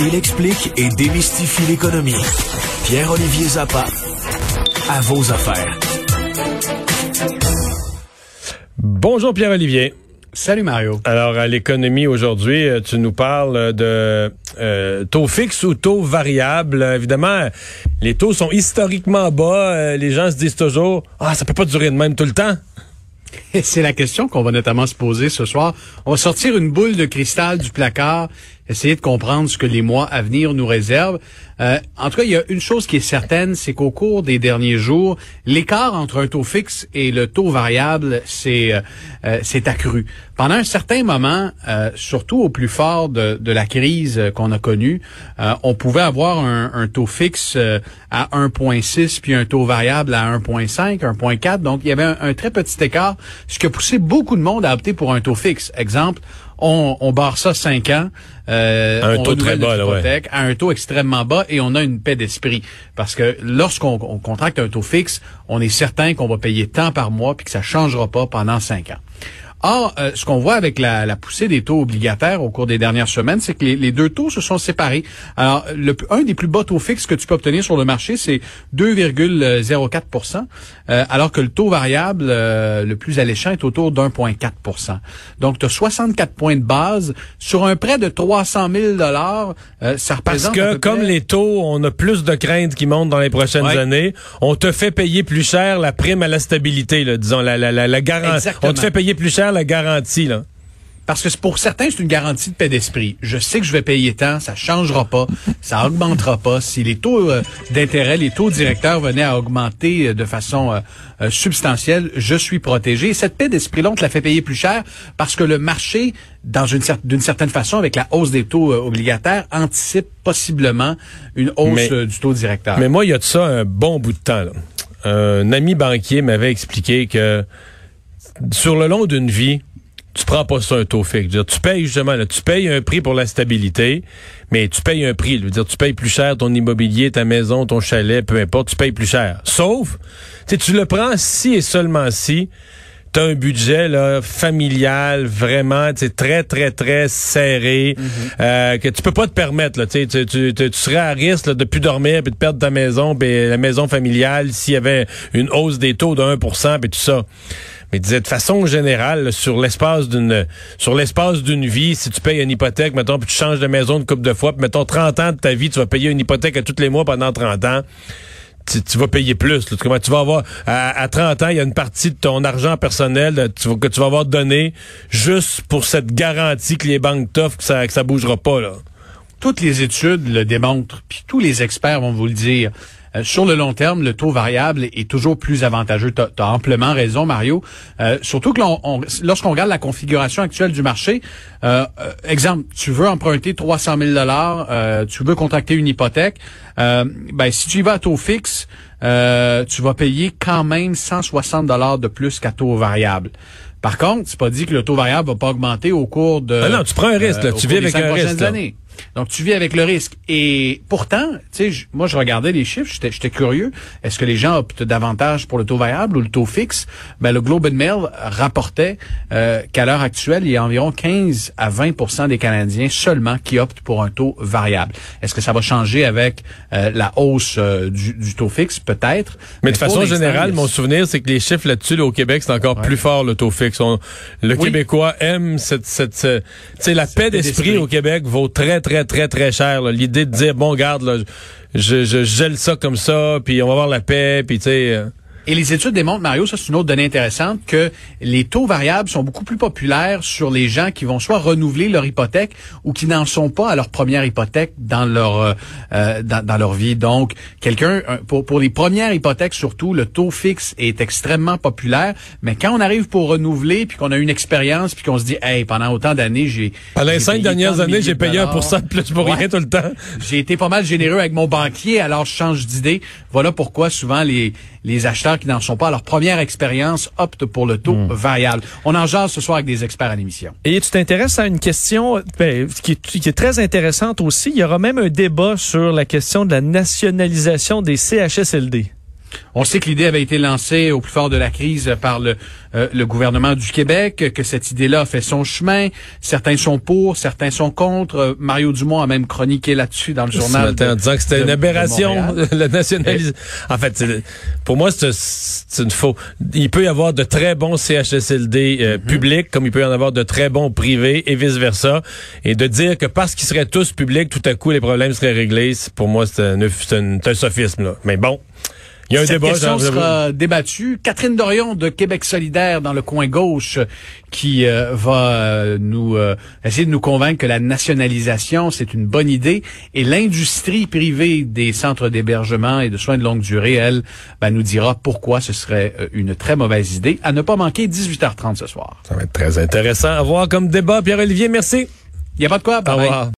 Il explique et démystifie l'économie. Pierre-Olivier Zappa, à vos affaires. Bonjour Pierre-Olivier. Salut Mario. Alors à l'économie aujourd'hui, euh, tu nous parles de euh, taux fixe ou taux variable. Évidemment, les taux sont historiquement bas. Euh, les gens se disent toujours ah ça peut pas durer de même tout le temps. C'est la question qu'on va notamment se poser ce soir. On va sortir une boule de cristal du placard, essayer de comprendre ce que les mois à venir nous réservent. Euh, en tout cas, il y a une chose qui est certaine, c'est qu'au cours des derniers jours, l'écart entre un taux fixe et le taux variable s'est euh, euh accru. Pendant un certain moment, euh, surtout au plus fort de, de la crise qu'on a connue, on pouvait avoir un, un taux fixe à 1,6 puis un taux variable à 1,5, 1,4. Donc, il y avait un, un très petit écart, ce qui a poussé beaucoup de monde à opter pour un taux fixe. Exemple, on, on barre ça 5 ans. Euh, un taux très bas, là, ouais. à un taux extrêmement bas et on a une paix d'esprit. Parce que lorsqu'on contracte un taux fixe, on est certain qu'on va payer tant par mois puis que ça changera pas pendant 5 ans. Or, euh, ce qu'on voit avec la, poussée des taux obligataires au cours des dernières semaines, c'est que les, deux taux se sont séparés. Alors, le, un des plus bas taux fixes que tu peux obtenir sur le marché, c'est 2,04% euh, alors que le taux variable euh, le plus alléchant est autour d'1,4 Donc, tu as 64 points de base sur un prêt de 300 000 dollars. ça représente Parce que comme les taux, on a plus de craintes qui montent dans les prochaines années, on te fait payer plus cher la prime à la stabilité, là, disons la, la, la, la garantie. On te fait payer plus cher la garantie, là. Parce que pour certains, c'est une garantie de paix d'esprit. Je sais que je vais payer tant, ça changera pas, ça augmentera pas. Si les taux euh, d'intérêt, les taux directeurs venaient à augmenter euh, de façon euh, substantielle, je suis protégé. cette paix d'esprit-là, on te la fait payer plus cher parce que le marché, dans une d'une certaine façon, avec la hausse des taux obligataires, anticipe possiblement une hausse du taux directeur. Mais moi, il y a de ça un bon bout de temps. Là. Un ami banquier m'avait expliqué que sur le long d'une vie, tu prends pas ça un taux fixe. Dire, tu payes justement, là, tu payes un prix pour la stabilité, mais tu payes un prix. Dire, tu payes plus cher ton immobilier, ta maison, ton chalet, peu importe, tu payes plus cher. Sauf, tu le prends si et seulement si tu as un budget là, familial vraiment très, très, très serré, mm-hmm. euh, que tu peux pas te permettre. Là, tu, tu, tu, serais à risque là, de plus dormir puis de perdre ta maison, puis la maison familiale s'il y avait une hausse des taux de 1% puis tout ça. Mais disait de façon générale, sur l'espace d'une sur l'espace d'une vie, si tu payes une hypothèque, mettons, puis tu changes de maison une couple de fois, puis mettons 30 ans de ta vie, tu vas payer une hypothèque à tous les mois pendant 30 ans. Tu, vas payer plus. Tu, tu vas avoir à, 30 ans, il y a une partie de ton argent personnel que tu vas avoir donné juste pour cette garantie que les banques t'offrent que ça que ça bougera pas là. Toutes les études le démontrent, puis tous les experts vont vous le dire. Euh, sur le long terme, le taux variable est toujours plus avantageux. Tu as, amplement raison, Mario. Euh, surtout que lorsqu'on regarde la configuration actuelle du marché, euh, exemple, tu veux emprunter 300 000 dollars, tu veux contracter une hypothèque, ben si tu y vas à taux fixe, tu vas payer quand même 160 dollars de plus qu'à taux variable. Par contre, c'est pas dit que le taux variable va pas augmenter au cours de. Ah non, tu prends un risque. tu vis avec un risque. Années. Donc, tu vis avec le risque. Et pourtant, tu sais, moi, je regardais les chiffres, j'étais curieux. Est-ce que les gens optent davantage pour le taux variable ou le taux fixe? Ben, le Globe and Mail rapportait euh, qu'à l'heure actuelle, il y a environ 15 à 20% des Canadiens seulement qui optent pour un taux variable. Est-ce que ça va changer avec euh, la hausse euh, du, taux fixe? Peut-être. Mais, de façon générale, mon souvenir, c'est que les chiffres là-dessus, au Québec, c'est encore plus fort, le taux fixe. le Québécois aime cette... cette, cette la paix d'esprit au Québec vaut très, très, très, très cher. L'idée de dire, bon, garde, là, je, je, gèle ça comme ça, puis on va avoir la paix, puis tu sais... Euh, et les études démontrent, Mario, ça c'est une autre donnée intéressante, que les taux variables sont beaucoup plus populaires sur les gens qui vont soit renouveler leur hypothèque ou qui n'en sont pas à leur première hypothèque dans leur euh, euh, dans, leur vie. Donc, quelqu'un pour pour les premières hypothèques surtout, le taux fixe est extrêmement populaire. Mais quand on arrive pour renouveler puis qu'on a une expérience puis qu'on se dit, hey, pendant autant d'années, j'ai pendant les cinq dernières années, j'ai payé un pour de plus pour rien tout le temps. J'ai été pas mal généreux avec mon banquier, alors je change d'idée. Voilà pourquoi souvent les les acheteurs qui n'en sont pas à leur première expérience optent pour le taux hmm. variable. On en jase ce soir avec des experts à l'émission. Et tu t'intéresses à une question ben, qui, est, très intéressante aussi. Il y aura même un débat sur la question de la nationalisation des CHSLD. On sait que l'idée avait été lancée au plus fort de la crise par le, euh, le gouvernement du Québec, que cette idée-là fait son chemin. Certains sont pour, certains sont contre. Mario Dumont a même chroniqué là-dessus dans le Ce journal. en disant que c'était une aberration, la nationalisation. En fait, c'est- pour moi, c'est une faux. Il peut y avoir de très bons CHSLD euh, Mhm. publics, comme il peut y en avoir de très bons privés et vice-versa. Et de dire que parce qu'ils seraient tous publics, tout à coup, les problèmes seraient réglés, pour moi, c'est un, un- un sophisme. Là. Mais bon, il y a un Cette débat. question sera débattue. Catherine Dorion de Québec solidaire dans le coin gauche qui euh, va euh, nous euh, essayer de nous convaincre que la nationalisation, c'est une bonne idée. Et l'industrie privée des centres d'hébergement et de soins de longue durée, elle, ben, nous dira pourquoi ce serait euh, une très mauvaise idée. À ne pas manquer 18h30 ce soir. Ça va être très intéressant à voir comme débat. Pierre-Olivier, merci. Il n'y a pas de quoi. Bye revoir.